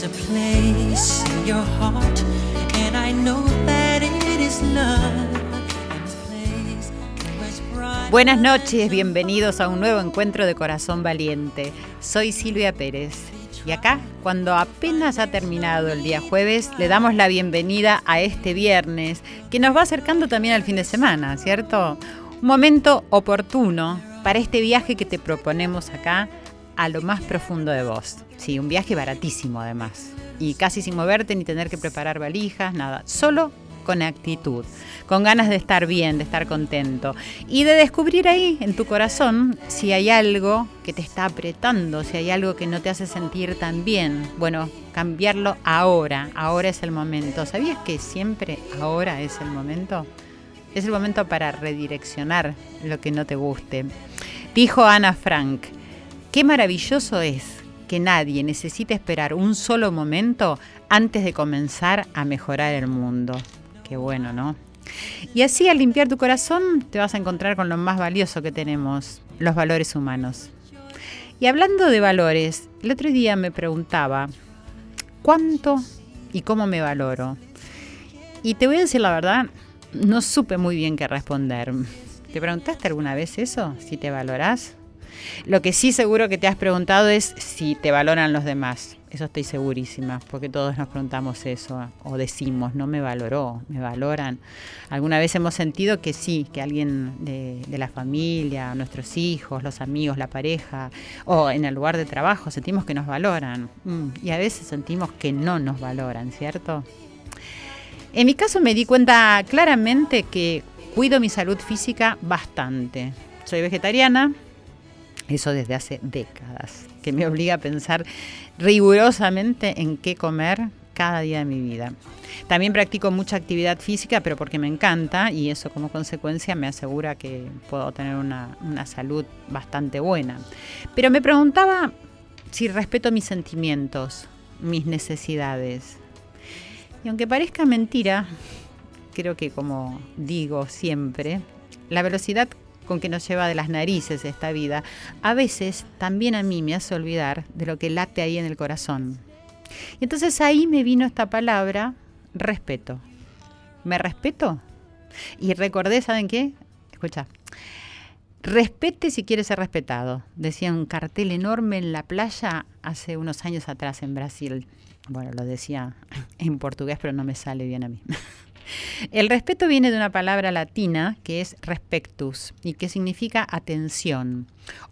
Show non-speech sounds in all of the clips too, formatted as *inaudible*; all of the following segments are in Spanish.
There's a place in your heart, and I know that it is love. Buenas noches, bienvenidos a un nuevo encuentro de Corazón Valiente. Soy Silvia Pérez. Y acá, cuando apenas ha terminado el día jueves, le damos la bienvenida a este viernes, que nos va acercando también al fin de semana, ¿cierto? Un momento oportuno para este viaje que te proponemos acá a lo más profundo de vos. Sí, un viaje baratísimo además. Y casi sin moverte ni tener que preparar valijas, nada. Solo con actitud, con ganas de estar bien, de estar contento y de descubrir ahí en tu corazón si hay algo que te está apretando, si hay algo que no te hace sentir tan bien. Bueno, cambiarlo ahora, ahora es el momento. ¿Sabías que siempre ahora es el momento? Es el momento para redireccionar lo que no te guste. Dijo Ana Frank, qué maravilloso es que nadie necesite esperar un solo momento antes de comenzar a mejorar el mundo. Qué bueno, ¿no? Y así al limpiar tu corazón te vas a encontrar con lo más valioso que tenemos, los valores humanos. Y hablando de valores, el otro día me preguntaba, ¿cuánto y cómo me valoro? Y te voy a decir la verdad, no supe muy bien qué responder. ¿Te preguntaste alguna vez eso? Si te valorás. Lo que sí seguro que te has preguntado es si te valoran los demás. Eso estoy segurísima, porque todos nos preguntamos eso o decimos, no me valoró, me valoran. Alguna vez hemos sentido que sí, que alguien de, la familia, nuestros hijos, los amigos, la pareja o en el lugar de trabajo sentimos que nos valoran. Mm, y a veces sentimos que no nos valoran, ¿cierto? En mi caso me di cuenta claramente que cuido mi salud física bastante. Soy vegetariana, eso desde hace décadas, que me obliga a pensar rigurosamente en qué comer cada día de mi vida. También practico mucha actividad física, pero porque me encanta y eso como consecuencia me asegura que puedo tener una, una salud bastante buena. Pero me preguntaba si respeto mis sentimientos, mis necesidades. Y aunque parezca mentira, creo que como digo siempre, la velocidad con que nos lleva de las narices esta vida, a veces también a mí me hace olvidar de lo que late ahí en el corazón. Y entonces ahí me vino esta palabra, respeto. ¿Me respeto? Y recordé, ¿saben qué? Escucha. Respete si quiere ser respetado, decía un cartel enorme en la playa hace unos años atrás en Brasil. Bueno, lo decía en portugués, pero no me sale bien a mí. *laughs* El respeto viene de una palabra latina que es respectus y que significa atención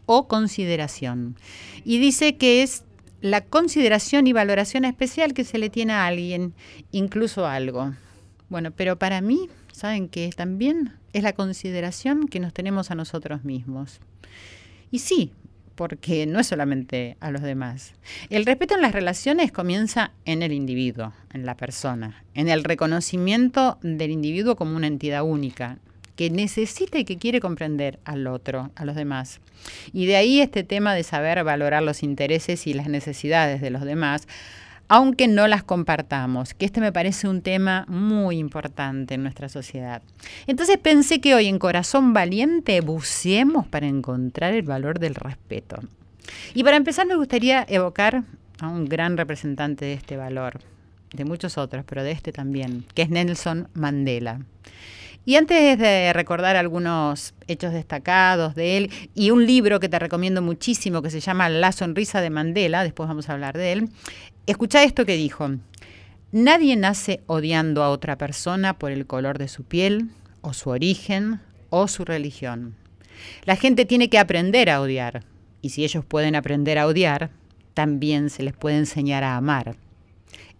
o consideración. Y dice que es la consideración y valoración especial que se le tiene a alguien, incluso a algo. Bueno, pero para mí, ¿saben que también es la consideración que nos tenemos a nosotros mismos? Y sí, porque no es solamente a los demás. El respeto en las relaciones comienza en el individuo, en la persona, en el reconocimiento del individuo como una entidad única, que necesita y que quiere comprender al otro, a los demás. Y de ahí este tema de saber valorar los intereses y las necesidades de los demás, aunque no las compartamos, que este me parece un tema muy importante en nuestra sociedad. Entonces pensé que hoy en Corazón Valiente buceemos para encontrar el valor del respeto. Y para empezar me gustaría evocar a un gran representante de este valor, de muchos otros, pero de este también, que es Nelson Mandela. Y antes de recordar algunos hechos destacados de él y un libro que te recomiendo muchísimo que se llama La sonrisa de Mandela, después vamos a hablar de él, Escucha esto que dijo. Nadie nace odiando a otra persona por el color de su piel, o su origen, o su religión. La gente tiene que aprender a odiar, y si ellos pueden aprender a odiar, también se les puede enseñar a amar.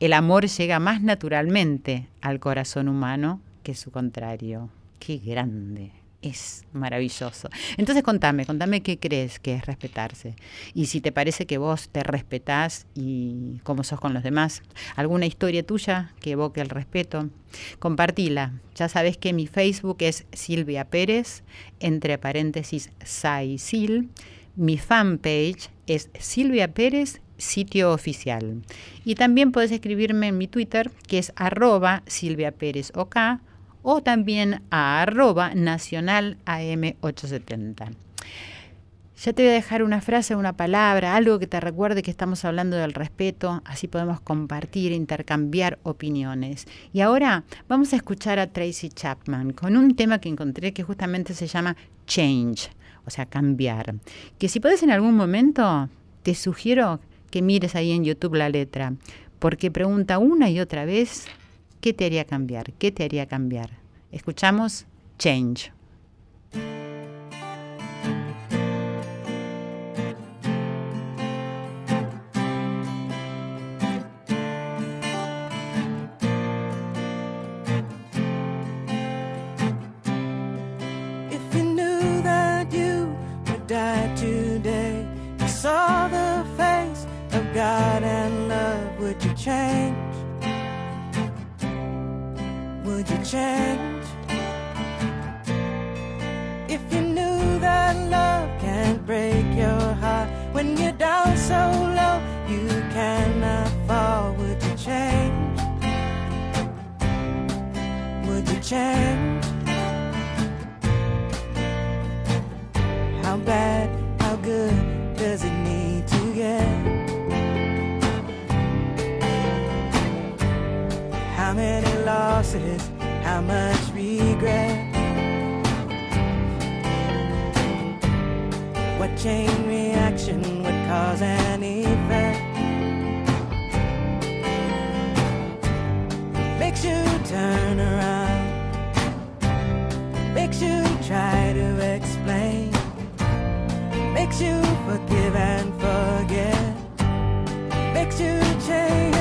El amor llega más naturalmente al corazón humano que su contrario. Qué grande es maravilloso. Entonces contame, contame qué crees que es respetarse. Y si te parece que vos te respetás y cómo sos con los demás, alguna historia tuya que evoque el respeto, compartila. Ya sabes que mi Facebook es Silvia Pérez, entre paréntesis Sai Sil. Mi fanpage es Silvia Pérez sitio oficial. Y también puedes escribirme en mi Twitter, que es arroba Silvia Pérez OK, o también a arroba nacional AM870. Ya te voy a dejar una frase, una palabra, algo que te recuerde que estamos hablando del respeto, así podemos compartir, intercambiar opiniones. Y ahora vamos a escuchar a Tracy Chapman con un tema que encontré que justamente se llama Change, o sea, cambiar. Que si puedes en algún momento, te sugiero que mires ahí en YouTube la letra, porque pregunta una y otra vez, ¿qué te haría cambiar? ¿Qué te haría cambiar? Escuchamos Change. Change? Change? If you knew that love can't break your heart when you're down so low, you cannot fall, would you change? Would you change? How bad, how good does it need to get? How many losses, how much regret? What chain reaction would cause an effect? Makes you turn around, makes you try to explain, makes you forgive and forget, makes you change.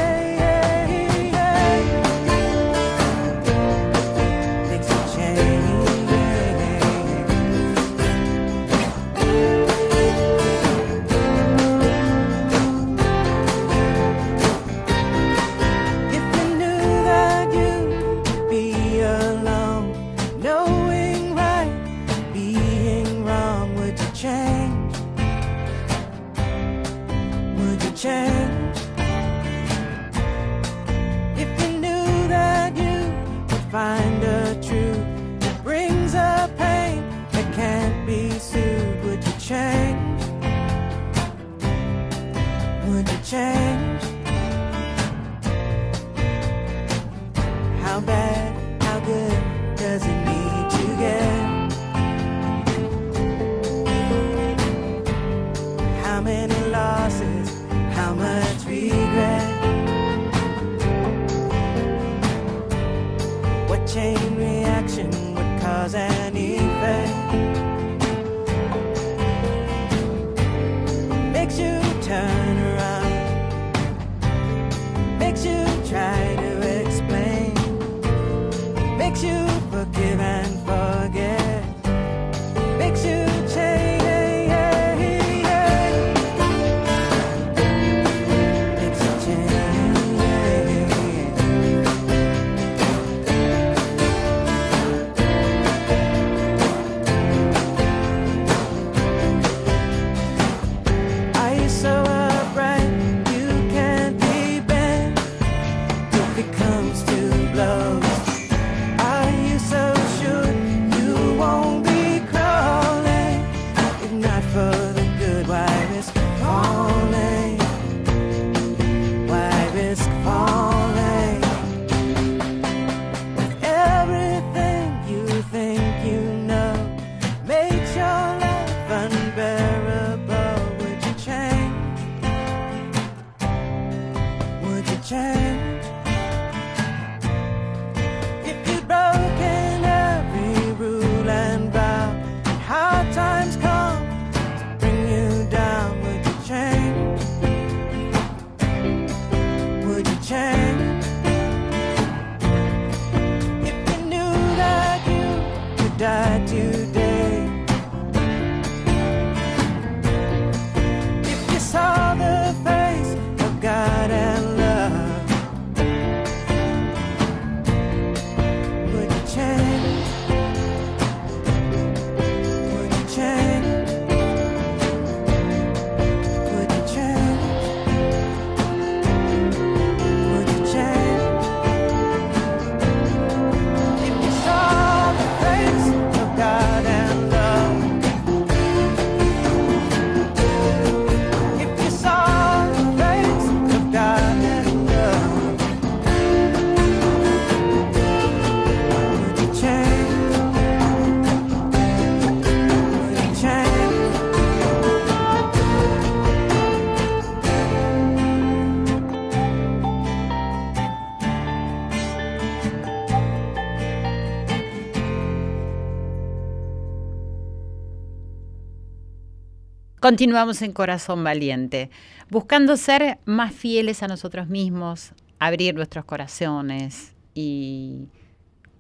Continuamos en Corazón Valiente, buscando ser más fieles a nosotros mismos, abrir nuestros corazones y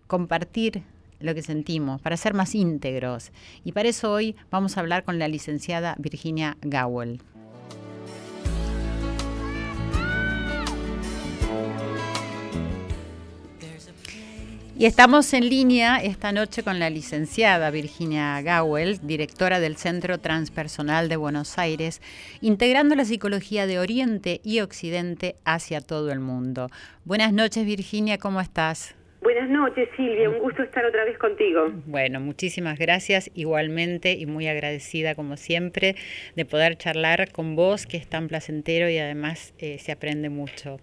compartir lo que sentimos, para ser más íntegros. Y para eso hoy vamos a hablar con la licenciada Virginia Gowell. Y estamos en línea esta noche con la licenciada Virginia Gowell, directora del Centro Transpersonal de Buenos Aires, integrando la psicología de Oriente y Occidente hacia todo el mundo. Buenas noches Virginia, ¿cómo estás? Buenas noches, Silvia. Un gusto estar otra vez contigo. Bueno, muchísimas gracias igualmente y muy agradecida como siempre de poder charlar con vos, que es tan placentero y además eh, se aprende mucho.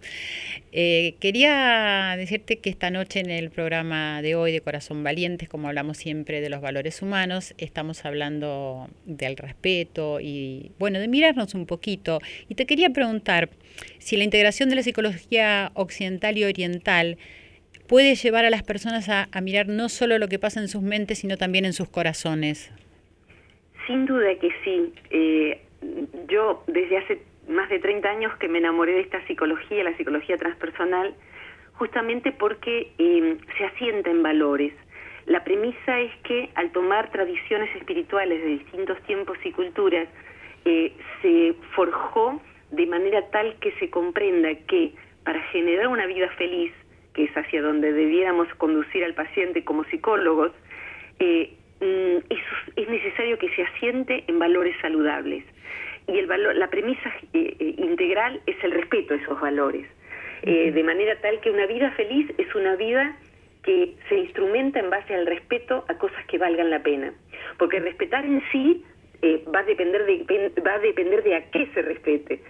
Eh, quería decirte que esta noche en el programa de hoy de Corazón Valientes, como hablamos siempre de los valores humanos, estamos hablando del respeto y, bueno, de mirarnos un poquito. Y te quería preguntar si la integración de la psicología occidental y oriental puede llevar a las personas a, mirar no solo lo que pasa en sus mentes, sino también en sus corazones. Sin duda que sí. Eh, yo desde hace más de 30 años que me enamoré de esta psicología, la psicología transpersonal, justamente porque eh, se asienta en valores. La premisa es que al tomar tradiciones espirituales de distintos tiempos y culturas, eh, se forjó de manera tal que se comprenda que para generar una vida feliz que es hacia donde debiéramos conducir al paciente como psicólogos, eh, mm, es, necesario que se asiente en valores saludables. Y el valor, la premisa eh, eh, integral es el respeto a esos valores, de manera tal que una vida feliz es una vida que se instrumenta en base al respeto a cosas que valgan la pena. Porque respetar en sí eh, va a depender de va a depender de a qué se respete.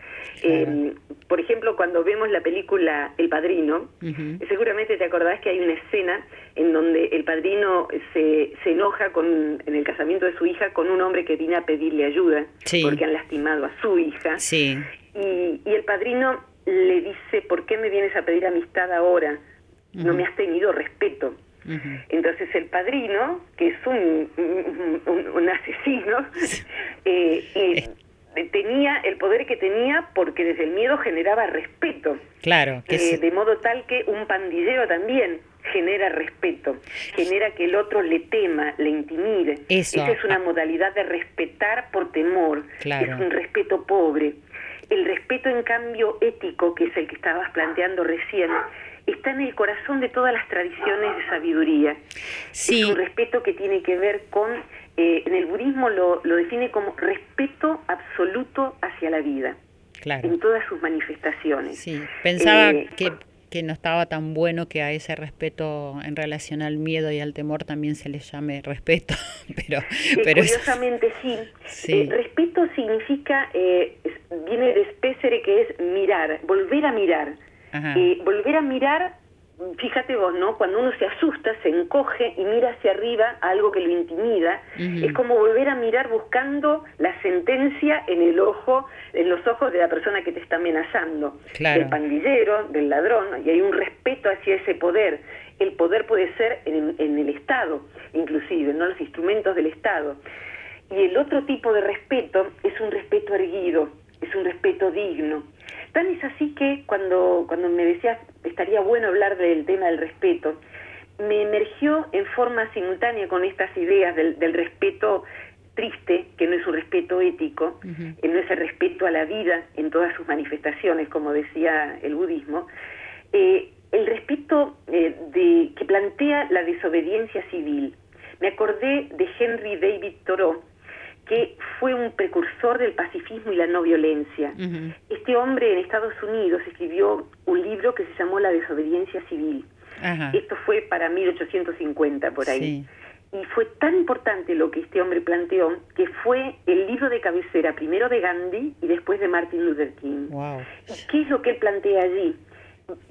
Eh, por ejemplo, cuando vemos la película El Padrino, seguramente te acordás que hay una escena en donde el padrino se, se enoja con en el casamiento de su hija con un hombre que viene a pedirle ayuda porque han lastimado a su hija. Sí. Y, y el padrino le dice, ¿por qué me vienes a pedir amistad ahora? No me has tenido respeto. Entonces el padrino, que es un, un, asesino, *laughs* eh, eh, tenía el poder que tenía porque desde el miedo generaba respeto. Claro. Eh, de modo tal que un pandillero también genera respeto, genera que el otro le tema, le intimide. Esa es una modalidad de respetar por temor. Es un respeto pobre. El respeto, en cambio, ético, que es el que estabas planteando recién, está en el corazón de todas las tradiciones de sabiduría. Sí. Es un respeto que tiene que ver con, eh, en el budismo lo, lo define como respeto absoluto hacia la vida. Claro. En todas sus manifestaciones. Sí, pensaba eh, que, que no estaba tan bueno que a ese respeto en relación al miedo y al temor también se le llame respeto, *laughs* pero... Eh, curiosamente sí. sí. respeto significa, viene de spesere que es mirar, volver a mirar. Eh, volver a mirar, fíjate vos, ¿no? Cuando uno se asusta, se encoge y mira hacia arriba a algo que lo intimida, es como volver a mirar buscando la sentencia en el ojo, en los ojos de la persona que te está amenazando, del pandillero, del ladrón, y hay un respeto hacia ese poder. El poder puede ser en, en el Estado, inclusive, no los instrumentos del Estado. Y el otro tipo de respeto es un respeto erguido, es un respeto digno. Tan es así que cuando, cuando me decías estaría bueno hablar del tema del respeto, me emergió en forma simultánea con estas ideas del, respeto triste, que no es un respeto ético, no es el respeto a la vida en todas sus manifestaciones, como decía el budismo, eh, el respeto eh, de, que plantea la desobediencia civil. Me acordé de Henry David Thoreau, que fue un precursor del pacifismo y la no violencia. Este hombre en Estados Unidos escribió un libro que se llamó La desobediencia civil. Esto fue para 1850 por ahí. Y fue tan importante lo que este hombre planteó que fue el libro de cabecera primero de Gandhi y después de Martin Luther King. ¿Qué es lo que él plantea allí?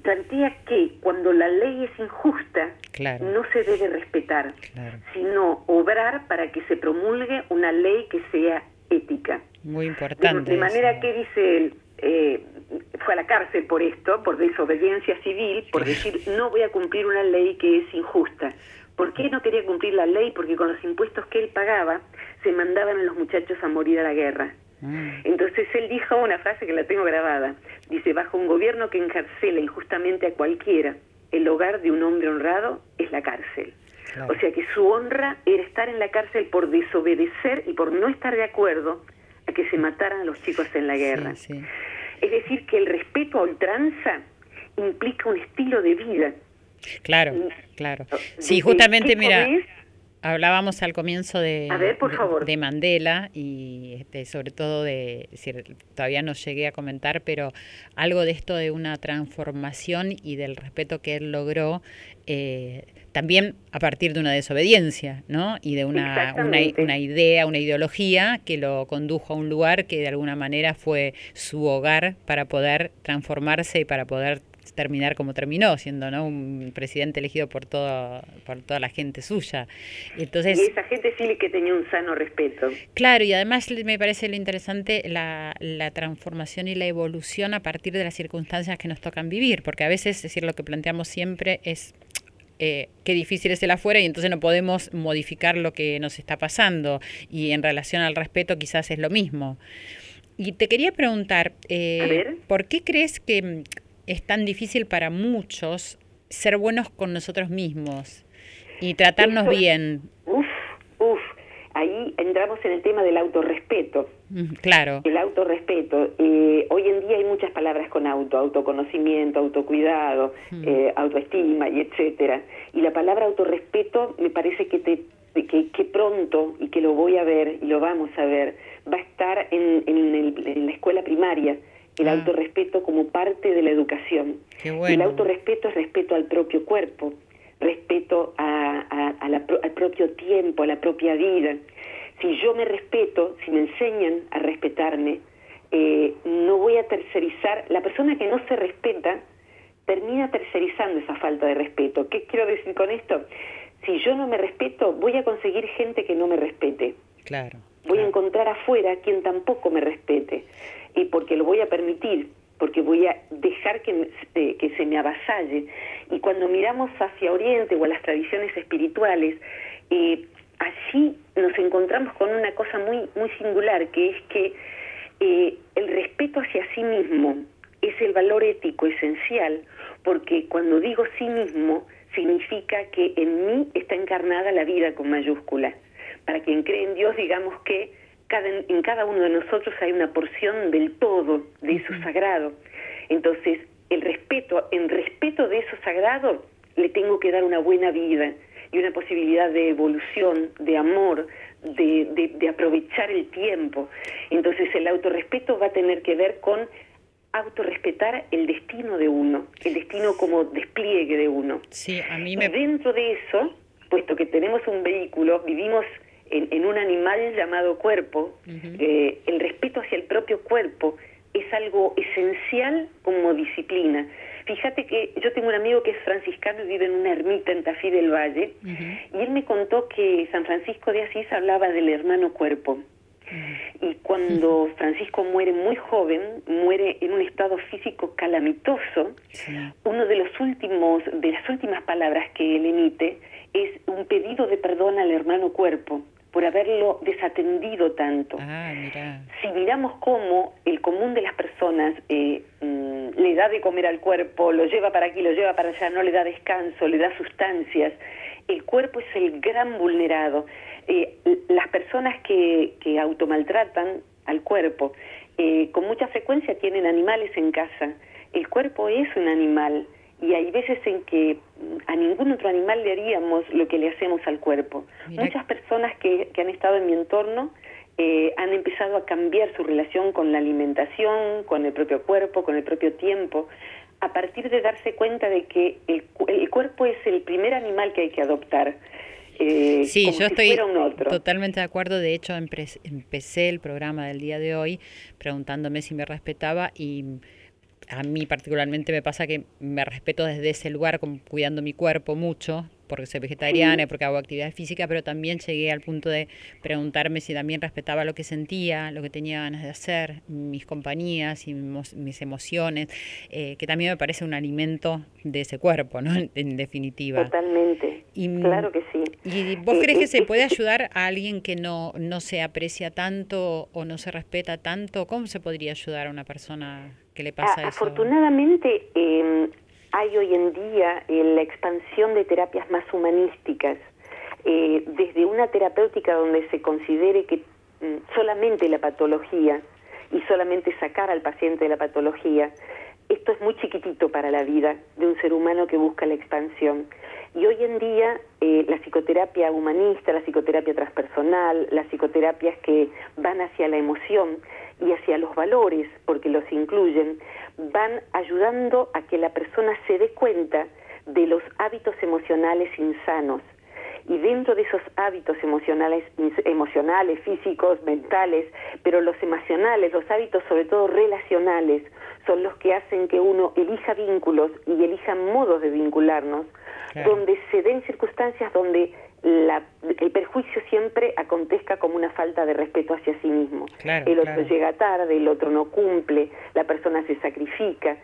plantea que cuando la ley es injusta no se debe respetar, sino obrar para que se promulgue una ley que sea ética. Muy importante. De, manera que dice él, eh, fue a la cárcel por esto, por desobediencia civil, por decir no voy a cumplir una ley que es injusta. ¿Por qué no quería cumplir la ley? Porque con los impuestos que él pagaba se mandaban a los muchachos a morir a la guerra. Ah. Entonces él dijo una frase que la tengo grabada. Dice, bajo un gobierno que encarcela injustamente a cualquiera, el hogar de un hombre honrado es la cárcel. O sea que su honra era estar en la cárcel por desobedecer y por no estar de acuerdo a que se mataran a los chicos en la guerra. Es decir, que el respeto a ultranza implica un estilo de vida. Claro, claro. Sí, justamente, mira, hablábamos al comienzo de, de, Mandela y este, sobre todo de, todavía no llegué a comentar, pero algo de esto de una transformación y del respeto que él logró, eh, también a partir de una desobediencia, ¿no? Y de una, una, una, idea, una ideología que lo condujo a un lugar que de alguna manera fue su hogar para poder transformarse y para poder terminar como terminó, siendo ¿no? un presidente elegido por todo, por toda la gente suya. Entonces, y esa gente sí que tenía un sano respeto. Claro, y además me parece lo interesante la, la transformación y la evolución a partir de las circunstancias que nos tocan vivir, porque a veces, es decir, lo que planteamos siempre es eh, qué difícil es el afuera y entonces no podemos modificar lo que nos está pasando. Y en relación al respeto quizás es lo mismo. Y te quería preguntar, eh, ¿por qué crees que es tan difícil para muchos ser buenos con nosotros mismos y tratarnos bien. Uf, uf, ahí entramos en el tema del autorrespeto. Claro. El autorrespeto. Eh, hoy en día hay muchas palabras con auto, autoconocimiento, autocuidado, eh, autoestima y etcétera. Y la palabra autorrespeto me parece que te que, que, pronto y que lo voy a ver y lo vamos a ver va a estar en, en, en la escuela primaria el ah. autorrespeto como parte de la educación. El autorrespeto es respeto al propio cuerpo, respeto a, al propio tiempo, a la propia vida. Si yo me respeto, si me enseñan a respetarme, eh, no voy a tercerizar. La persona que no se respeta termina tercerizando esa falta de respeto. ¿Qué quiero decir con esto? Si yo no me respeto, voy a conseguir gente que no me respete. Claro. Voy a encontrar afuera quien tampoco me respete y porque lo voy a permitir, porque voy a dejar que, eh, que se me avasalle. Y cuando miramos hacia Oriente o a las tradiciones espirituales, eh, allí nos encontramos con una cosa muy, muy singular, que es que eh, el respeto hacia sí mismo es el valor ético esencial, porque cuando digo sí mismo, significa que en mí está encarnada la vida con mayúscula. Para quien cree en Dios, digamos que en cada uno de nosotros hay una porción del todo, de eso sagrado. Entonces, el respeto, en respeto de eso sagrado, le tengo que dar una buena vida y una posibilidad de evolución, de amor, de, de, aprovechar el tiempo. Entonces, el autorrespeto va a tener que ver con autorrespetar el destino de uno, el destino como despliegue de uno. Sí, a mí me... Y dentro de eso, puesto que tenemos un vehículo, vivimos en, un animal llamado cuerpo, eh, el respeto hacia el propio cuerpo es algo esencial como disciplina. Fíjate que yo tengo un amigo que es franciscano y vive en una ermita en Tafí del Valle, y él me contó que San Francisco de Asís hablaba del hermano cuerpo. Y cuando Francisco muere muy joven, muere en un estado físico calamitoso, uno de los últimos, de las últimas palabras que él emite es un pedido de perdón al hermano cuerpo por haberlo desatendido tanto. Ah, si miramos cómo el común de las personas eh, mm, le da de comer al cuerpo, lo lleva para aquí, lo lleva para allá, no le da descanso, le da sustancias, el cuerpo es el gran vulnerado. Eh, las personas que, que automaltratan al cuerpo, eh, con mucha frecuencia tienen animales en casa. El cuerpo es un animal y hay veces en que mm, a ningún otro animal le haríamos lo que le hacemos al cuerpo. Muchas personas que, que, han estado en mi entorno eh, han empezado a cambiar su relación con la alimentación, con el propio cuerpo, con el propio tiempo, a partir de darse cuenta de que el, el cuerpo es el primer animal que hay que adoptar. Eh, sí, yo estoy totalmente de acuerdo. De hecho, empecé el programa del día de hoy preguntándome si me respetaba y a mí particularmente me pasa que me respeto desde ese lugar, cuidando mi cuerpo mucho, porque soy vegetariana y porque hago actividad física, pero también llegué al punto de preguntarme si también respetaba lo que sentía, lo que tenía ganas de hacer, mis compañías y mis emociones, eh, que también me parece un alimento de ese cuerpo, ¿no? En, definitiva. Totalmente. claro que sí. ¿Y vos crees que se puede ayudar a alguien que no, no se aprecia tanto o no se respeta tanto? ¿Cómo se podría ayudar a una persona que le pasa eso? Afortunadamente, eh, hay hoy en día la expansión de terapias más humanísticas, eh, desde una terapéutica donde se considere que mm, solamente la patología y solamente sacar al paciente de la patología, esto es muy chiquitito para la vida de un ser humano que busca la expansión. Y hoy en día eh, la psicoterapia humanista, la psicoterapia transpersonal, las psicoterapias que van hacia la emoción y hacia los valores, porque los incluyen, van ayudando a que la persona se dé cuenta de los hábitos emocionales insanos. Y dentro de esos hábitos emocionales, emocionales, físicos, mentales, pero los emocionales, los hábitos sobre todo relacionales, son los que hacen que uno elija vínculos y elija modos de vincularnos, donde se den circunstancias donde el perjuicio siempre acontezca como una falta de respeto hacia sí mismo. el otro llega tarde, el otro no cumple, la persona se sacrifica.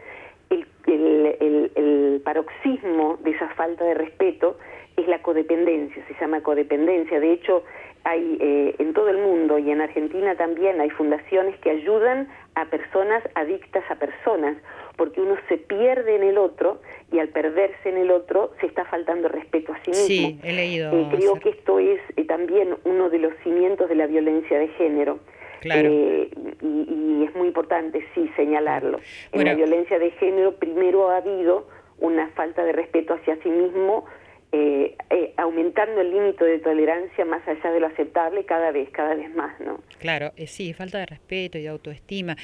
El, el, el, paroxismo de esa falta de respeto es la codependencia, se llama codependencia. De hecho, hay eh, en todo el mundo y en Argentina también hay fundaciones que ayudan a personas adictas a personas, porque uno se pierde en el otro y al perderse en el otro se está faltando respeto a sí mismo. Sí, he leído. Eh, creo que esto es eh, también uno de los cimientos de la violencia de género. Claro. y, es muy importante, sí, señalarlo. En la violencia de género primero ha habido una falta de respeto hacia sí mismo eh, eh, aumentando el límite de tolerancia más allá de lo aceptable cada vez, cada vez más, ¿no? Claro, eh, sí, falta de respeto y de autoestima.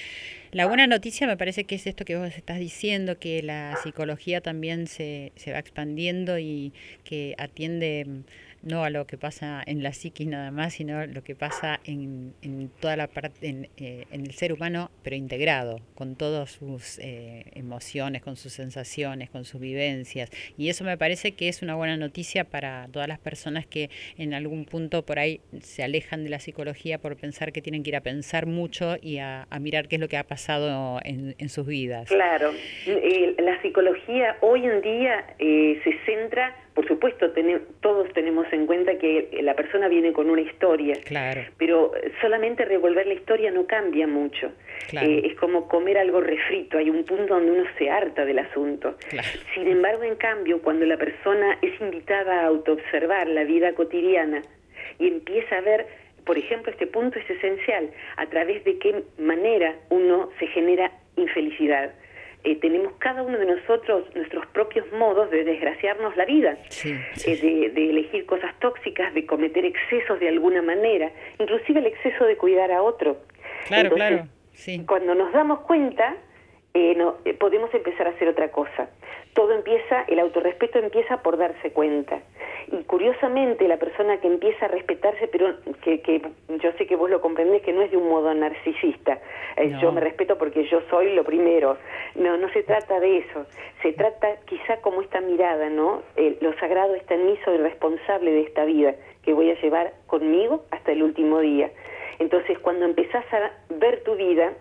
La buena noticia me parece que es esto que vos estás diciendo, que la psicología también se, se va expandiendo y que atiende no a lo que pasa en la psiquis nada más, sino lo que pasa en, en toda la parte, en, eh, el ser humano, pero integrado, con todas sus eh, emociones, con sus sensaciones, con sus vivencias. Y eso me parece que es una buena noticia para todas las personas que en algún punto por ahí se alejan de la psicología por pensar que tienen que ir a pensar mucho y a, mirar qué es lo que ha pasado en, en sus vidas. Claro, la psicología hoy en día eh, se centra por supuesto, todos tenemos en cuenta que la persona viene con una historia, claro. pero solamente revolver la historia no cambia mucho. Eh, es como comer algo refrito, hay un punto donde uno se harta del asunto. Sin embargo, en cambio, cuando la persona es invitada a autoobservar la vida cotidiana y empieza a ver por ejemplo, este punto es esencial, a través de qué manera uno se genera infelicidad. Eh, tenemos cada uno de nosotros nuestros propios modos de desgraciarnos la vida, eh, de, elegir cosas tóxicas, de cometer excesos de alguna manera, inclusive el exceso de cuidar a otro. Claro, claro. Sí. Cuando nos damos cuenta, eh, no, eh, podemos empezar a hacer otra cosa. Todo empieza, el autorrespeto empieza por darse cuenta. Y curiosamente, la persona que empieza a respetarse, pero que, que yo sé que vos lo comprendés, que no es de un modo narcisista. Eh, yo me respeto porque yo soy lo primero. No, no se trata de eso. Se trata quizá como esta mirada, ¿no? lo sagrado está en mí, soy responsable de esta vida que voy a llevar conmigo hasta el último día. Entonces, cuando empezás a ver tu vida,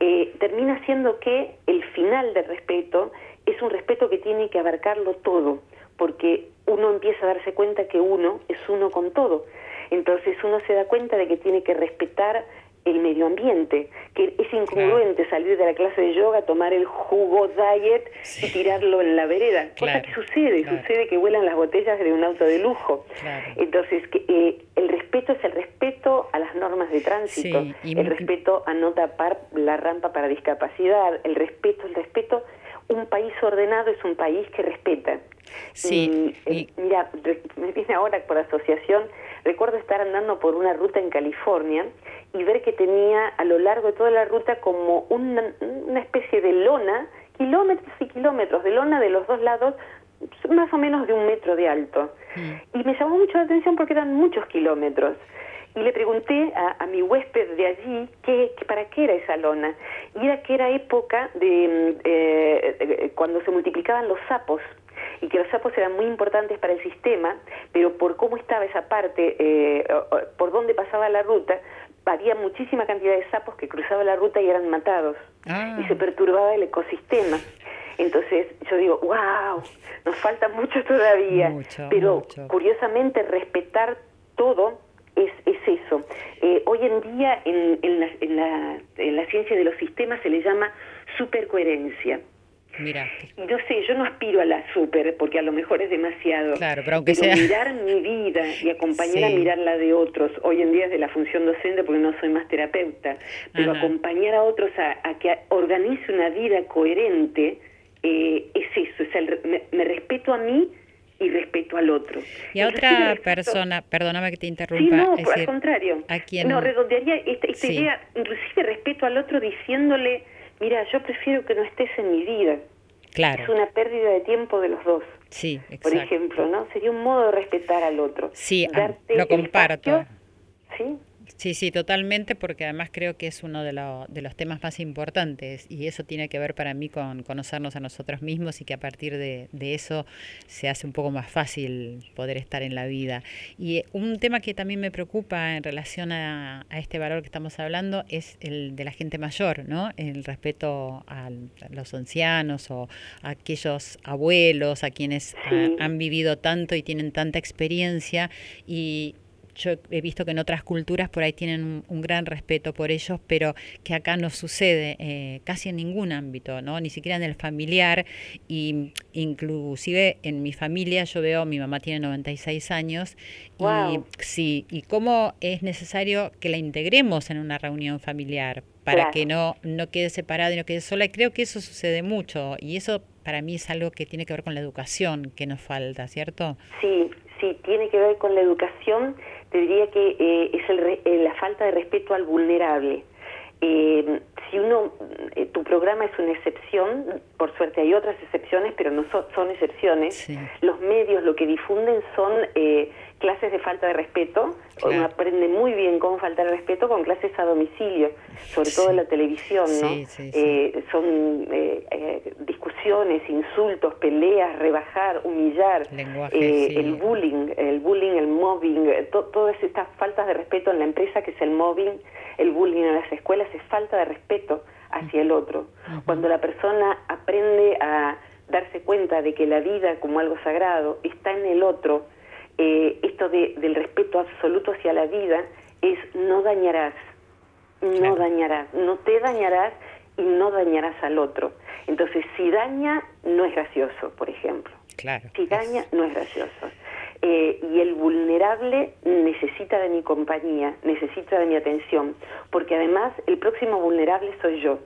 eh, termina siendo que el final del respeto es un respeto que tiene que abarcarlo todo, porque uno empieza a darse cuenta que uno es uno con todo. Entonces uno se da cuenta de que tiene que respetar el medio ambiente, que es incongruente salir de la clase de yoga, tomar el jugo diet y tirarlo en la vereda. Cosa que sucede, sucede que vuelan las botellas de un auto de lujo. Entonces, que, eh, el respeto es el respeto a las normas de tránsito, el respeto a no tapar la rampa para discapacidad, el respeto, el respeto. Un país ordenado es un país que respeta. Sí. Eh, mira, me viene ahora por asociación, recuerdo estar andando por una ruta en California y ver que tenía a lo largo de toda la ruta como una, una especie de lona, kilómetros y kilómetros de lona de los dos lados, más o menos de un metro de alto. Mm. Y me llamó mucho la atención porque eran muchos kilómetros. Y le pregunté a, mi huésped de allí qué, para qué era esa lona. Y era que era época de mm, eh, eh, cuando se multiplicaban los sapos y que los sapos eran muy importantes para el sistema, pero por cómo estaba esa parte, eh, por dónde pasaba la ruta, había muchísima cantidad de sapos que cruzaban la ruta y eran matados ah. y se perturbaba el ecosistema. Entonces yo digo, wow, nos falta mucho todavía, pero curiosamente respetar todo es, es eso. Eh, hoy en día en, en, la, en, la, en la ciencia de los sistemas se le llama supercoherencia. Mira. No sé, yo no aspiro a la super, porque a lo mejor es demasiado. Claro, pero aunque sea. Mirar mi vida y acompañar a mirar la de otros. Hoy en día es de la función docente porque no soy más terapeuta. Pero acompañar a otros a, que organice una vida coherente eh, es eso. Es el, me, respeto a mí y respeto al otro. Y a otra persona, perdóname que te interrumpa. Sí, no, al contrario. ¿A quién? No, redondearía esta, esta idea, inclusive respeto al otro diciéndole mira, yo prefiero que no estés en mi vida. Claro. Es una pérdida de tiempo de los dos. Sí, exacto. Por ejemplo, ¿no? Sería un modo de respetar al otro. Sí, lo comparto. ¿sí? Sí, sí, totalmente, porque además creo que es uno de, de, los temas más importantes y eso tiene que ver para mí con conocernos a nosotros mismos y que a partir de, eso se hace un poco más fácil poder estar en la vida. Y un tema que también me preocupa en relación a, este valor que estamos hablando es el de la gente mayor, ¿no? El respeto a los ancianos o a aquellos abuelos, a quienes han vivido tanto y tienen tanta experiencia y yo he visto que en otras culturas por ahí tienen un, gran respeto por ellos, pero que acá no sucede eh, casi en ningún ámbito, ¿no? Ni siquiera en el familiar y inclusive en mi familia yo veo, mi mamá tiene 96 años y sí, y cómo es necesario que la integremos en una reunión familiar para que no, no quede separada y no quede sola. Y creo que eso sucede mucho y eso para mí es algo que tiene que ver con la educación que nos falta, ¿cierto? Sí, sí, tiene que ver con la educación te diría que eh, es el eh, la falta de respeto al vulnerable. Eh, si uno, tu programa es una excepción, por suerte hay otras excepciones, pero no son, excepciones, los medios lo que difunden son clases de falta de respeto, uno aprende muy bien cómo faltar el respeto con clases a domicilio, sobre todo en la televisión, ¿no? Eh, son eh, eh, discusiones, insultos, peleas, rebajar, humillar, el bullying, el bullying, el mobbing, todas estas faltas de respeto en la empresa que es el mobbing, el bullying en las escuelas es falta de respeto hacia el otro. Cuando la persona aprende a darse cuenta de que la vida como algo sagrado está en el otro, eh, esto de, del respeto absoluto hacia la vida es no dañarás, no dañarás, no te dañarás y no dañarás al otro. Entonces, si daña, no es gracioso, por ejemplo. Claro, si daña, no es gracioso. Eh, y el vulnerable necesita de mi compañía, necesita de mi atención, porque además el próximo vulnerable soy yo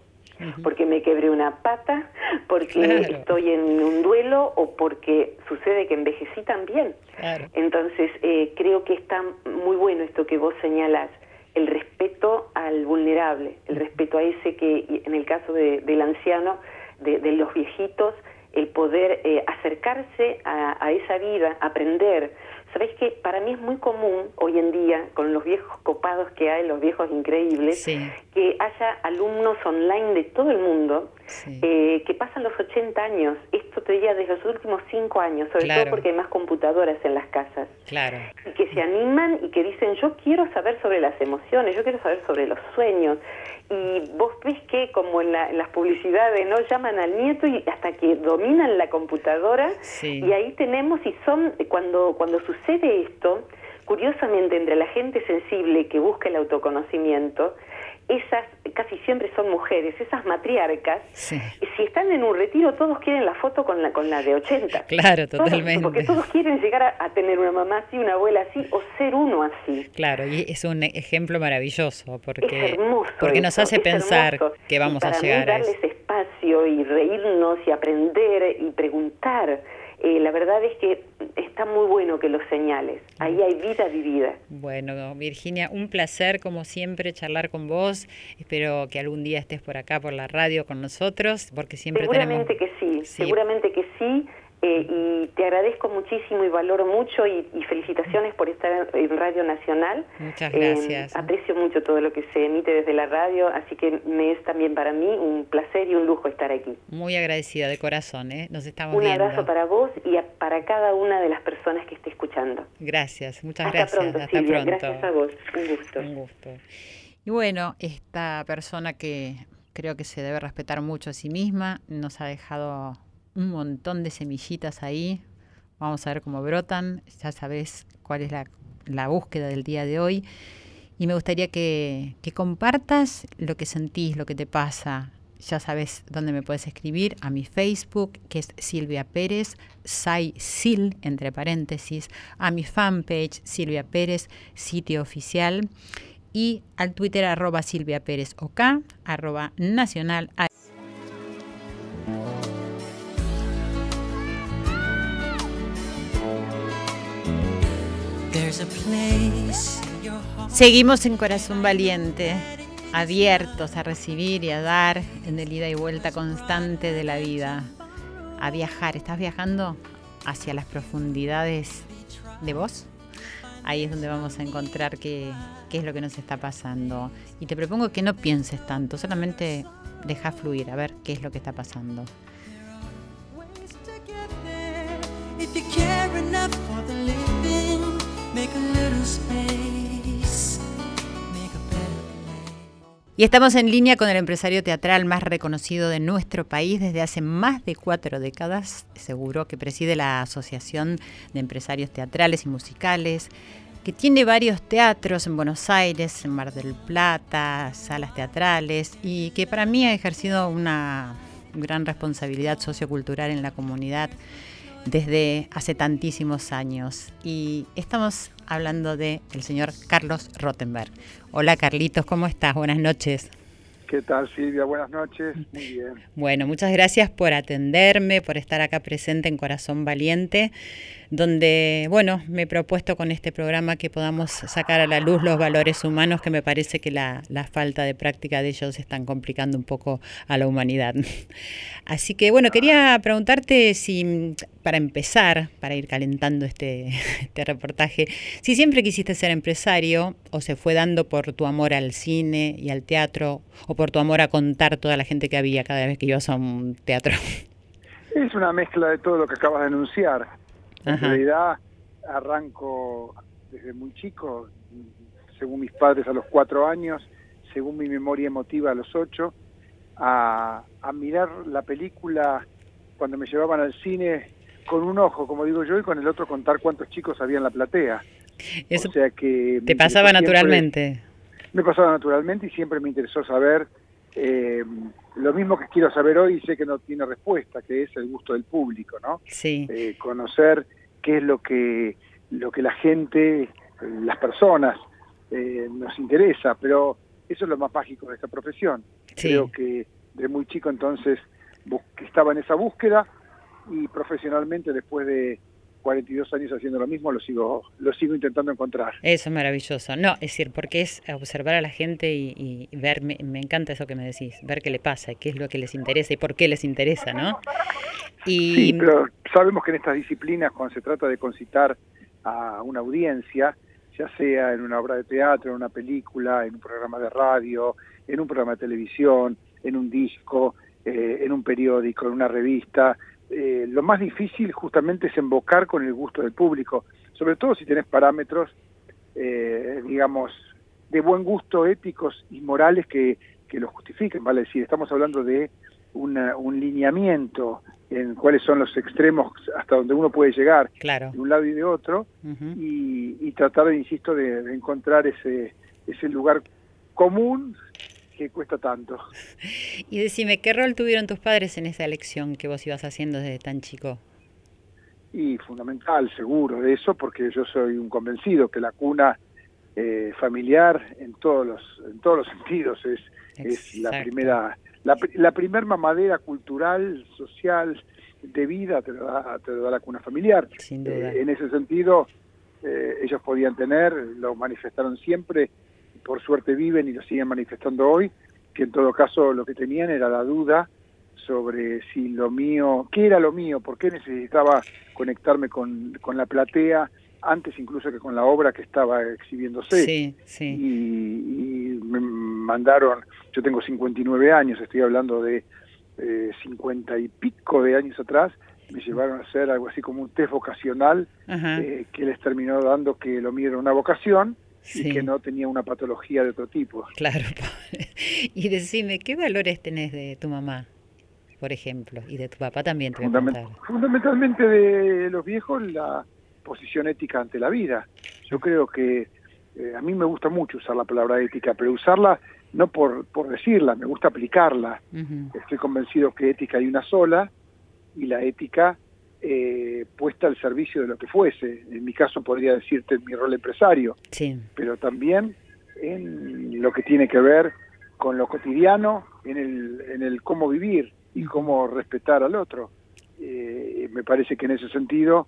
porque me quebré una pata, porque estoy en un duelo o porque sucede que envejecí también. Entonces, eh, creo que está muy bueno esto que vos señalas, el respeto al vulnerable, el respeto a ese que, en el caso del anciano, de, los viejitos, el poder eh, acercarse a, a, esa vida, aprender, Sabes que para mí es muy común hoy en día, con los viejos copados que hay, los viejos increíbles, que haya alumnos online de todo el mundo eh, que pasan los 80 años. Esto te diría desde los últimos 5 años, sobre todo porque hay más computadoras en las casas. Claro. Y que se animan y que dicen, yo quiero saber sobre las emociones, yo quiero saber sobre los sueños. Y vos ves que, como en, las publicidades, ¿no? Llaman al nieto y hasta que dominan la computadora. Y ahí tenemos, y son, cuando, cuando sucede esto, curiosamente entre la gente sensible que busca el autoconocimiento, esas casi siempre son mujeres, esas matriarcas, si están en un retiro todos quieren la foto con la con la de 80. *laughs* Claro, totalmente. porque todos quieren llegar a, tener una mamá así, una abuela así o ser uno así. Claro, y es un ejemplo maravilloso porque porque nos hace pensar que vamos a llegar a darles espacio y reírnos y aprender y preguntar eh, la verdad es que está muy bueno que lo señales. Ahí hay vida vivida. Bueno, Virginia, un placer como siempre charlar con vos. Espero que algún día estés por acá, por la radio con nosotros, porque siempre seguramente que sí, seguramente que sí. Eh, y te agradezco muchísimo y valoro mucho y, felicitaciones por estar en Radio Nacional. Muchas gracias. aprecio mucho todo lo que se emite desde la radio, así que me es también para mí un placer y un lujo estar aquí. Muy agradecida de corazón, ¿eh? Nos estamos un viendo. Un abrazo para vos y para cada una de las personas que esté escuchando. Gracias, muchas Hasta gracias. Pronto, Hasta Silvia. pronto. Gracias a vos, un gusto. Un gusto. Y bueno, esta persona que creo que se debe respetar mucho a sí misma, nos ha dejado un montón de semillitas ahí Vamos a ver cómo brotan. Ya sabes cuál es la, búsqueda del día de hoy. Y me gustaría que, compartas lo que sentís, lo que te pasa. Ya sabes dónde me puedes escribir, a mi Facebook, que es Silvia Pérez, Sai Sil, entre paréntesis, a mi fanpage, Silvia Pérez, sitio oficial, y al Twitter, arroba Silvia Pérez OK, arroba nacional. Seguimos en Corazón Valiente, abiertos a recibir y a dar en el ida y vuelta constante de la vida, a viajar. ¿Estás viajando hacia las profundidades de vos? Ahí es donde vamos a encontrar qué, es lo que nos está pasando. Y te propongo que no pienses tanto, solamente deja fluir, a ver qué es lo que está pasando. Y estamos en línea con el empresario teatral más reconocido de nuestro país desde hace más de cuatro décadas, seguro que preside la Asociación de Empresarios Teatrales y Musicales, que tiene varios teatros en Buenos Aires, en Mar del Plata, salas teatrales, y que para mí ha ejercido una gran responsabilidad sociocultural en la comunidad desde hace tantísimos años. Y estamos hablando de el señor Carlos Rottenberg. Hola Carlitos, ¿cómo estás? Buenas noches. ¿Qué tal Silvia? Buenas noches. Muy bien. Bueno, muchas gracias por atenderme, por estar acá presente en Corazón Valiente donde, bueno, me he propuesto con este programa que podamos sacar a la luz los valores humanos que me parece que la, falta de práctica de ellos están complicando un poco a la humanidad. *laughs* Así que, bueno, quería preguntarte si, para empezar, para ir calentando este, *laughs* este reportaje, si siempre quisiste ser empresario o se fue dando por tu amor al cine y al teatro o por tu amor a contar toda la gente que había cada vez que ibas a un teatro. Es una mezcla de todo lo que acabas de anunciar en realidad arranco desde muy chico, según mis padres a los cuatro años, según mi memoria emotiva a los ocho, a, mirar la película cuando me llevaban al cine con un ojo, como digo yo, y con el otro contar cuántos chicos había en la platea. Eso o sea que te pasaba naturalmente. Me pasaba naturalmente y siempre me interesó saber eh, lo mismo que quiero saber hoy sé que no tiene respuesta, que es el gusto del público, ¿no? Sí. Eh, conocer qué es lo que, lo que la gente, las personas, eh, nos interesa, pero eso es lo más mágico de esta profesión. Creo que de muy chico entonces estaba en esa búsqueda y profesionalmente después de 42 años haciendo lo mismo, lo sigo, lo sigo intentando encontrar. Eso es maravilloso. No, es decir, porque es observar a la gente y, ver, me, encanta eso que me decís, ver qué le pasa, qué es lo que les interesa y por qué les interesa, ¿no? Y... Sí, pero sabemos que en estas disciplinas, cuando se trata de concitar a una audiencia, ya sea en una obra de teatro, en una película, en un programa de radio, en un programa de televisión, en un disco, eh, en un periódico, en una revista, eh, lo más difícil justamente es embocar con el gusto del público, sobre todo si tenés parámetros, eh, digamos, de buen gusto éticos y morales que, que lo justifiquen, ¿vale? decir, estamos hablando de un lineamiento en cuáles son los extremos hasta donde uno puede llegar de un lado y de otro y, tratar, insisto, de, de encontrar ese, ese lugar común que cuesta tanto. Y decime, ¿qué rol tuvieron tus padres en esa elección que vos ibas haciendo desde tan chico? Y fundamental, seguro, de eso, porque yo soy un convencido que la cuna eh, familiar en todos los en todos los sentidos es, es la primera la, la primer mamadera cultural, social, de vida te lo da, te da la cuna familiar. Sin duda. Eh, en ese sentido, eh, ellos podían tener, lo manifestaron siempre, por suerte viven y lo siguen manifestando hoy, que en todo caso lo que tenían era la duda sobre si lo mío, qué era lo mío, por qué necesitaba conectarme con, con la platea antes incluso que con la obra que estaba exhibiéndose. Sí, sí. Y, me mandaron, yo tengo 59 años, estoy hablando de eh, 50 y pico de años atrás, me llevaron a hacer algo así como un test vocacional eh, que les terminó dando que lo mío era una vocación y que no tenía una patología de otro tipo. Claro. *laughs* y decime, ¿qué valores tenés de tu mamá, por ejemplo? Y de tu papá también. Te fundamentalmente de los viejos, la posición ética ante la vida. Yo creo que eh, a mí me gusta mucho usar la palabra ética, pero usarla no por, por decirla, me gusta aplicarla. Estoy convencido que ética hay una sola y la ética eh, puesta al servicio de lo que fuese. En mi caso podría decirte mi rol empresario, sí. pero también en lo que tiene que ver con lo cotidiano, en el, en el cómo vivir y cómo respetar al otro. Eh, me parece que en ese sentido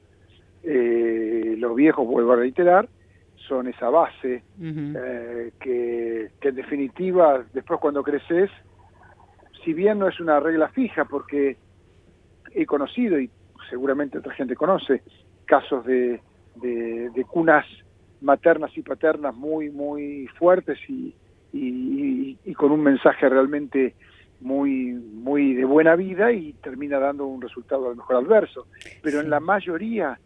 eh, los viejos, vuelvo a reiterar, son esa base eh, que, en definitiva después cuando creces, si bien no es una regla fija, porque he conocido y seguramente otra gente conoce casos de, de, cunas maternas y paternas muy muy fuertes y, y, con un mensaje realmente muy muy de buena vida y termina dando un resultado a lo mejor adverso. Pero en la mayoría